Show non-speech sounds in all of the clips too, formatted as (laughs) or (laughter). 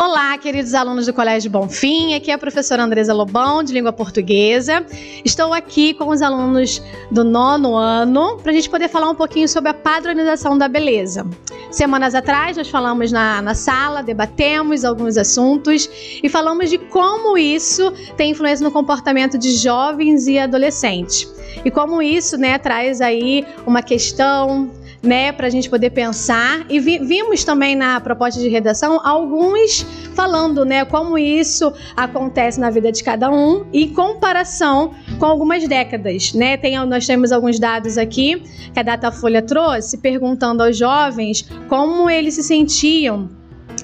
Olá, queridos alunos do Colégio Bonfim. Aqui é a professora Andresa Lobão, de língua portuguesa. Estou aqui com os alunos do nono ano para a gente poder falar um pouquinho sobre a padronização da beleza. Semanas atrás, nós falamos na, na sala, debatemos alguns assuntos e falamos de como isso tem influência no comportamento de jovens e adolescentes. E como isso né, traz aí uma questão né, para a gente poder pensar. E vi, vimos também na proposta de redação alguns falando, né, como isso acontece na vida de cada um e comparação com algumas décadas, né? Tem, nós temos alguns dados aqui que a Datafolha trouxe perguntando aos jovens como eles se sentiam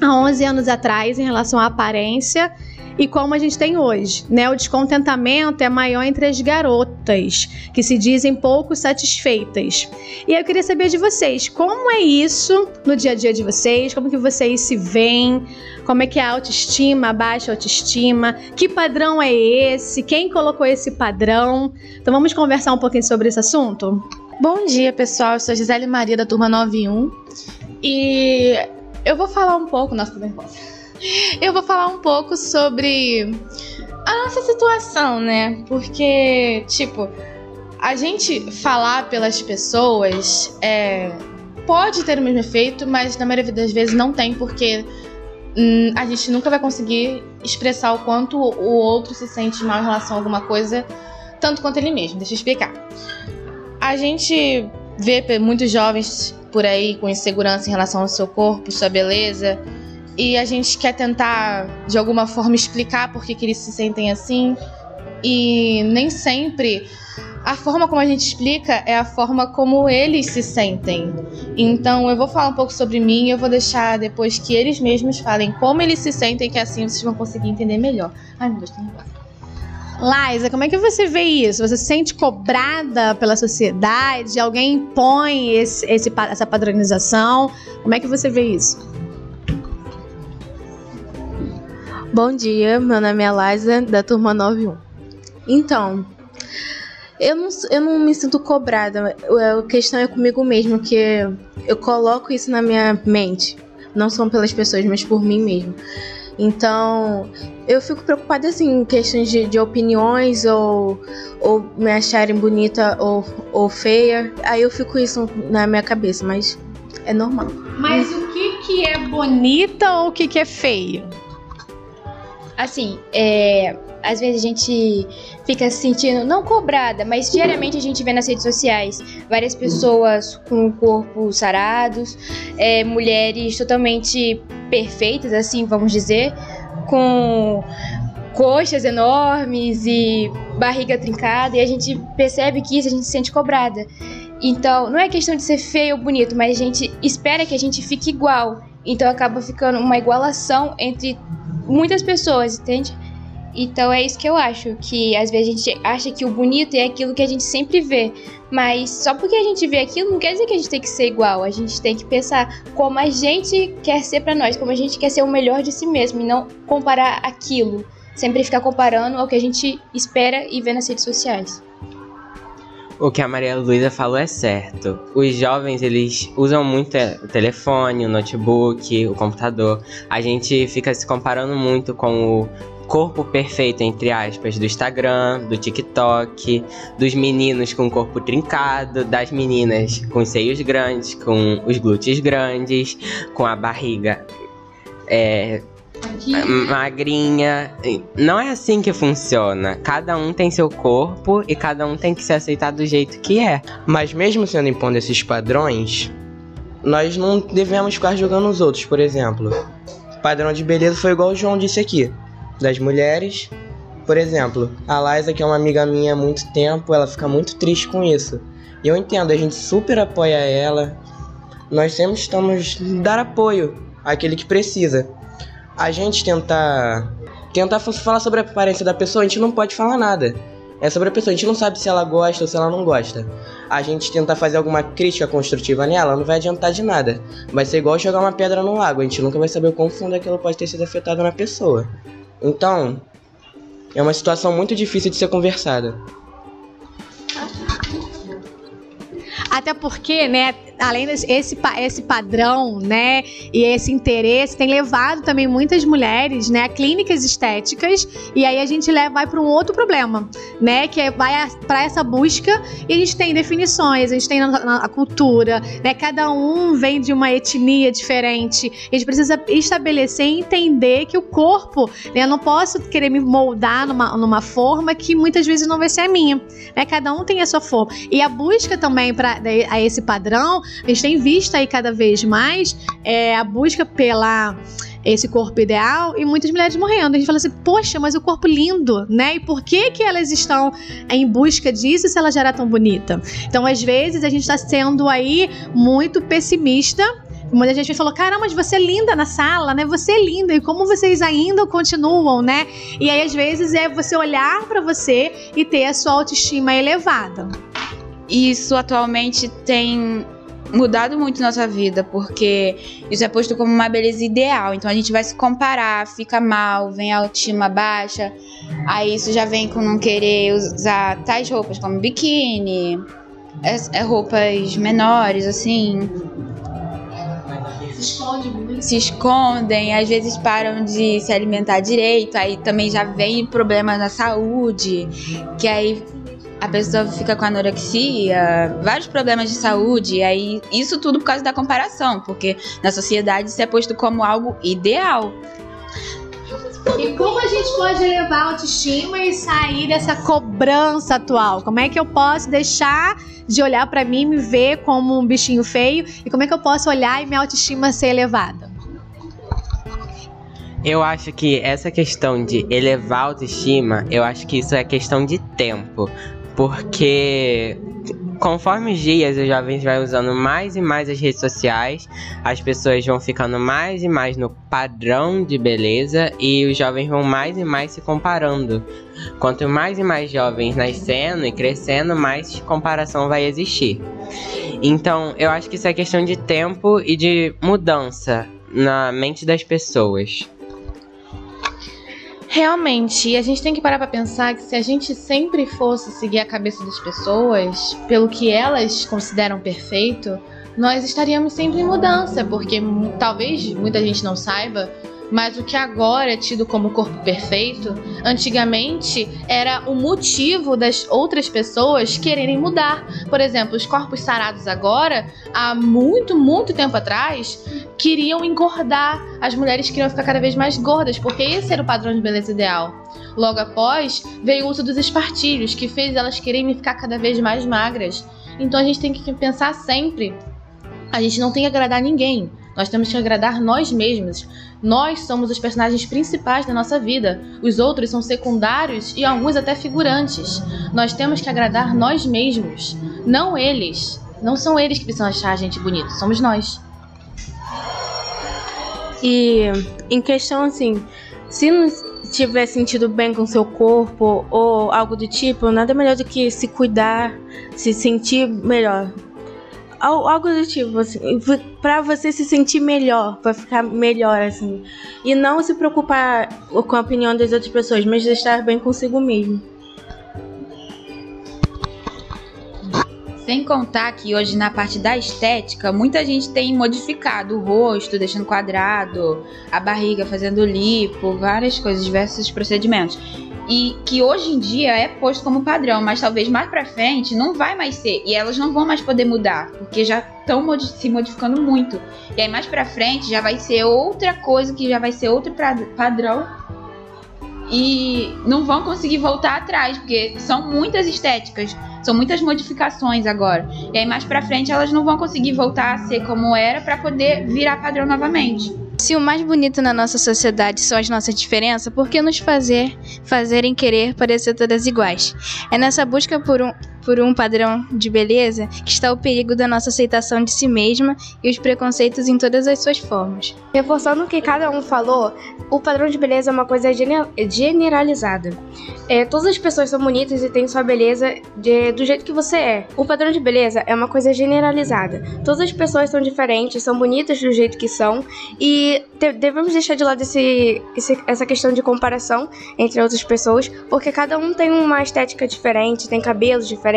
há 11 anos atrás em relação à aparência e como a gente tem hoje. Né? O descontentamento é maior entre as garotas, que se dizem pouco satisfeitas. E eu queria saber de vocês, como é isso no dia a dia de vocês? Como que vocês se veem? Como é que é a autoestima, a baixa autoestima? Que padrão é esse? Quem colocou esse padrão? Então vamos conversar um pouquinho sobre esse assunto? Bom dia, pessoal. Eu sou Gisele Maria da turma 91 e eu vou falar um pouco, nossa, também posso eu vou falar um pouco sobre a nossa situação, né? Porque, tipo, a gente falar pelas pessoas é, pode ter o mesmo efeito, mas na maioria das vezes não tem, porque hum, a gente nunca vai conseguir expressar o quanto o outro se sente mal em relação a alguma coisa, tanto quanto ele mesmo. Deixa eu explicar. A gente vê muitos jovens por aí com insegurança em relação ao seu corpo, sua beleza e a gente quer tentar de alguma forma explicar por que, que eles se sentem assim e nem sempre a forma como a gente explica é a forma como eles se sentem. Então eu vou falar um pouco sobre mim e eu vou deixar depois que eles mesmos falem como eles se sentem, que assim vocês vão conseguir entender melhor. Ai meu Deus, tô nervosa. Liza, como é que você vê isso? Você se sente cobrada pela sociedade? Alguém impõe esse, esse, essa padronização? Como é que você vê isso? Bom dia, meu nome é Liza, da turma 91. Então, eu não, eu não me sinto cobrada, a questão é comigo mesmo, que eu coloco isso na minha mente. Não são pelas pessoas, mas por mim mesmo. Então, eu fico preocupada assim em questões de, de opiniões ou, ou me acharem bonita ou, ou feia. Aí eu fico isso na minha cabeça, mas é normal. Mas o que, que é bonita ou o que, que é feio? Assim, é, às vezes a gente fica se sentindo, não cobrada, mas diariamente a gente vê nas redes sociais várias pessoas com o corpo sarados, é, mulheres totalmente perfeitas, assim, vamos dizer, com coxas enormes e barriga trincada, e a gente percebe que isso a gente se sente cobrada. Então, não é questão de ser feio ou bonito, mas a gente espera que a gente fique igual. Então acaba ficando uma igualação entre muitas pessoas, entende? Então é isso que eu acho, que às vezes a gente acha que o bonito é aquilo que a gente sempre vê, mas só porque a gente vê aquilo não quer dizer que a gente tem que ser igual, a gente tem que pensar como a gente quer ser para nós, como a gente quer ser o melhor de si mesmo e não comparar aquilo, sempre ficar comparando ao que a gente espera e vê nas redes sociais. O que a Maria Luísa falou é certo. Os jovens, eles usam muito o telefone, o notebook, o computador. A gente fica se comparando muito com o corpo perfeito, entre aspas, do Instagram, do TikTok, dos meninos com o corpo trincado, das meninas com os seios grandes, com os glúteos grandes, com a barriga é, magrinha. Não é assim que funciona. Cada um tem seu corpo e cada um tem que se aceitar do jeito que é. Mas mesmo sendo impondo esses padrões, nós não devemos ficar julgando os outros, por exemplo. O padrão de beleza foi igual o João disse aqui. Das mulheres, por exemplo, a Liza, que é uma amiga minha há muito tempo, ela fica muito triste com isso. E eu entendo, a gente super apoia ela. Nós sempre estamos dar apoio àquele que precisa a gente tentar tentar falar sobre a aparência da pessoa, a gente não pode falar nada. É sobre a pessoa, a gente não sabe se ela gosta ou se ela não gosta. A gente tentar fazer alguma crítica construtiva nela não vai adiantar de nada. Vai ser igual jogar uma pedra no lago, a gente nunca vai saber o quão fundo aquilo pode ter sido afetado na pessoa. Então, é uma situação muito difícil de ser conversada. Até porque, né, além desse esse, padrão, né, e esse interesse tem levado também muitas mulheres, né, a clínicas estéticas, e aí a gente leva, vai para um outro problema, né, que é, vai para essa busca e a gente tem definições, a gente tem a cultura, né, cada um vem de uma etnia diferente, a gente precisa estabelecer e entender que o corpo, né, eu não posso querer me moldar numa, numa forma que muitas vezes não vai ser a minha, né, cada um tem a sua forma, e a busca também para a esse padrão, a gente tem visto aí cada vez mais é, a busca pela esse corpo ideal e muitas mulheres morrendo. A gente fala assim, poxa, mas o corpo lindo, né? E por que que elas estão em busca disso se ela já era tão bonita? Então, às vezes, a gente está sendo aí muito pessimista Muita gente falou: caramba, mas você é linda na sala, né? Você é linda. E como vocês ainda continuam, né? E aí, às vezes, é você olhar para você e ter a sua autoestima elevada. Isso atualmente tem mudado muito nossa vida, porque isso é posto como uma beleza ideal. Então a gente vai se comparar, fica mal, vem a autoestima baixa. Aí isso já vem com não querer usar tais roupas como biquíni, é, roupas menores, assim. Se esconde muito. Se escondem, às vezes param de se alimentar direito, aí também já vem problema na saúde, que aí a pessoa fica com anorexia, vários problemas de saúde, e aí isso tudo por causa da comparação, porque na sociedade isso é posto como algo ideal. E como a gente pode elevar a autoestima e sair dessa cobrança atual? Como é que eu posso deixar de olhar para mim e me ver como um bichinho feio? E como é que eu posso olhar e minha autoestima ser elevada? Eu acho que essa questão de elevar a autoestima, eu acho que isso é questão de tempo porque conforme os dias os jovens vão usando mais e mais as redes sociais, as pessoas vão ficando mais e mais no padrão de beleza e os jovens vão mais e mais se comparando. Quanto mais e mais jovens nascendo e crescendo, mais comparação vai existir. Então, eu acho que isso é questão de tempo e de mudança na mente das pessoas. Realmente, a gente tem que parar para pensar que se a gente sempre fosse seguir a cabeça das pessoas pelo que elas consideram perfeito, nós estaríamos sempre em mudança, porque talvez muita gente não saiba, mas o que agora é tido como corpo perfeito, antigamente era o motivo das outras pessoas quererem mudar. Por exemplo, os corpos sarados agora, há muito, muito tempo atrás, queriam engordar. As mulheres queriam ficar cada vez mais gordas, porque esse era o padrão de beleza ideal. Logo após, veio o uso dos espartilhos, que fez elas quererem ficar cada vez mais magras. Então a gente tem que pensar sempre. A gente não tem que agradar ninguém. Nós temos que agradar nós mesmos. Nós somos os personagens principais da nossa vida. Os outros são secundários e alguns até figurantes. Nós temos que agradar nós mesmos, não eles. Não são eles que precisam achar a gente bonito, somos nós. E em questão assim, se não tiver sentido bem com seu corpo ou algo do tipo, nada melhor do que se cuidar, se sentir melhor algo do tipo, assim, pra você se sentir melhor, pra ficar melhor, assim. E não se preocupar com a opinião das outras pessoas, mas estar bem consigo mesmo. Sem contar que hoje na parte da estética, muita gente tem modificado o rosto, deixando quadrado, a barriga fazendo lipo, várias coisas, diversos procedimentos e que hoje em dia é posto como padrão, mas talvez mais para frente não vai mais ser e elas não vão mais poder mudar, porque já estão modi se modificando muito. E aí mais para frente já vai ser outra coisa que já vai ser outro padrão e não vão conseguir voltar atrás, porque são muitas estéticas, são muitas modificações agora. E aí mais para frente elas não vão conseguir voltar a ser como era para poder virar padrão novamente. Se o mais bonito na nossa sociedade são as nossas diferenças, por que nos fazer fazerem querer parecer todas iguais? É nessa busca por um, por um padrão de beleza que está o perigo da nossa aceitação de si mesma e os preconceitos em todas as suas formas. Reforçando o que cada um falou, o padrão de beleza é uma coisa generalizada. É, todas as pessoas são bonitas e têm sua beleza de, do jeito que você é. O padrão de beleza é uma coisa generalizada. Todas as pessoas são diferentes, são bonitas do jeito que são e de- devemos deixar de lado esse, esse- essa questão de comparação entre outras pessoas, porque cada um tem uma estética diferente, tem cabelos diferentes,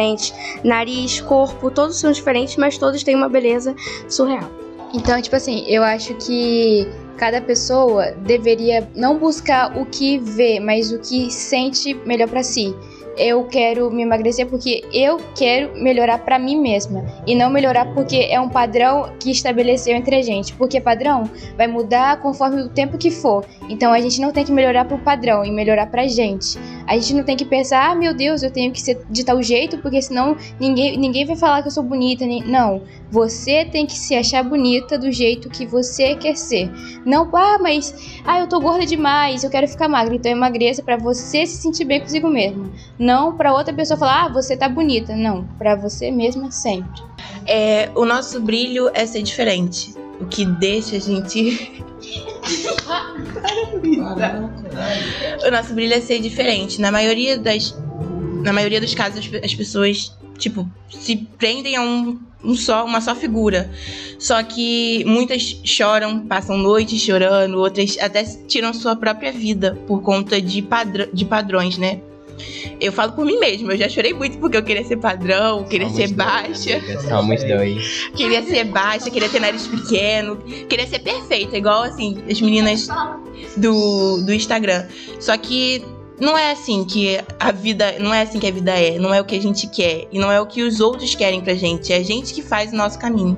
nariz, corpo, todos são diferentes, mas todos têm uma beleza surreal. Então, tipo assim, eu acho que cada pessoa deveria não buscar o que vê, mas o que sente melhor pra si. Eu quero me emagrecer porque eu quero melhorar pra mim mesma e não melhorar porque é um padrão que estabeleceu entre a gente. Porque padrão vai mudar conforme o tempo que for. Então a gente não tem que melhorar pro padrão e melhorar pra gente. A gente não tem que pensar, ah, meu Deus, eu tenho que ser de tal jeito porque senão ninguém, ninguém vai falar que eu sou bonita. Não, você tem que se achar bonita do jeito que você quer ser. Não, ah, mas ah, eu tô gorda demais, eu quero ficar magra. Então emagreça pra você se sentir bem consigo mesmo. Não pra outra pessoa falar, ah, você tá bonita. Não, pra você mesma sempre. É, o nosso brilho é ser diferente. O que deixa a gente. (laughs) o nosso brilho é ser diferente. Na maioria das. Na maioria dos casos, as pessoas, tipo, se prendem a um, um só, uma só figura. Só que muitas choram, passam noites chorando, outras até tiram sua própria vida por conta de, padr de padrões, né? Eu falo por mim mesma, eu já chorei muito porque eu queria ser padrão, queria ser baixa. Somos dois. Queria ser baixa, queria ter nariz pequeno, queria ser perfeita, igual assim, as meninas do, do Instagram. Só que não é assim que a vida. Não é assim que a vida é. Não é o que a gente quer. E não é o que os outros querem pra gente. É a gente que faz o nosso caminho.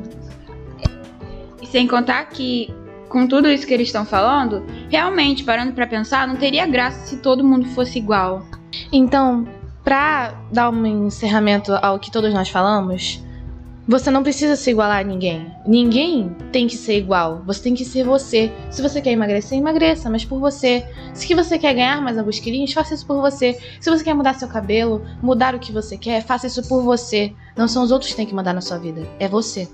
E sem contar que, com tudo isso que eles estão falando, realmente, parando pra pensar, não teria graça se todo mundo fosse igual. Então, pra dar um encerramento ao que todos nós falamos, você não precisa se igualar a ninguém. Ninguém tem que ser igual. Você tem que ser você. Se você quer emagrecer, emagreça, mas por você. Se você quer ganhar mais alguns quilinhos, faça isso por você. Se você quer mudar seu cabelo, mudar o que você quer, faça isso por você. Não são os outros que têm que mandar na sua vida. É você.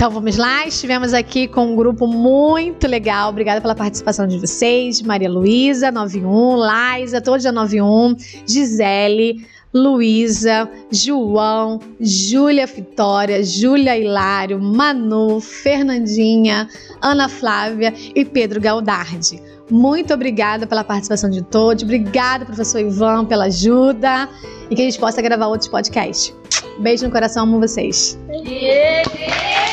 Então vamos lá, estivemos aqui com um grupo muito legal. Obrigada pela participação de vocês. Maria Luísa, 91, Laisa, todos da 91, Gisele, Luísa, João, Júlia Vitória, Júlia Hilário, Manu, Fernandinha, Ana Flávia e Pedro Galdardi. Muito obrigada pela participação de todos. Obrigada, professor Ivan, pela ajuda e que a gente possa gravar outros podcasts. Beijo no coração, amo vocês. Yeah!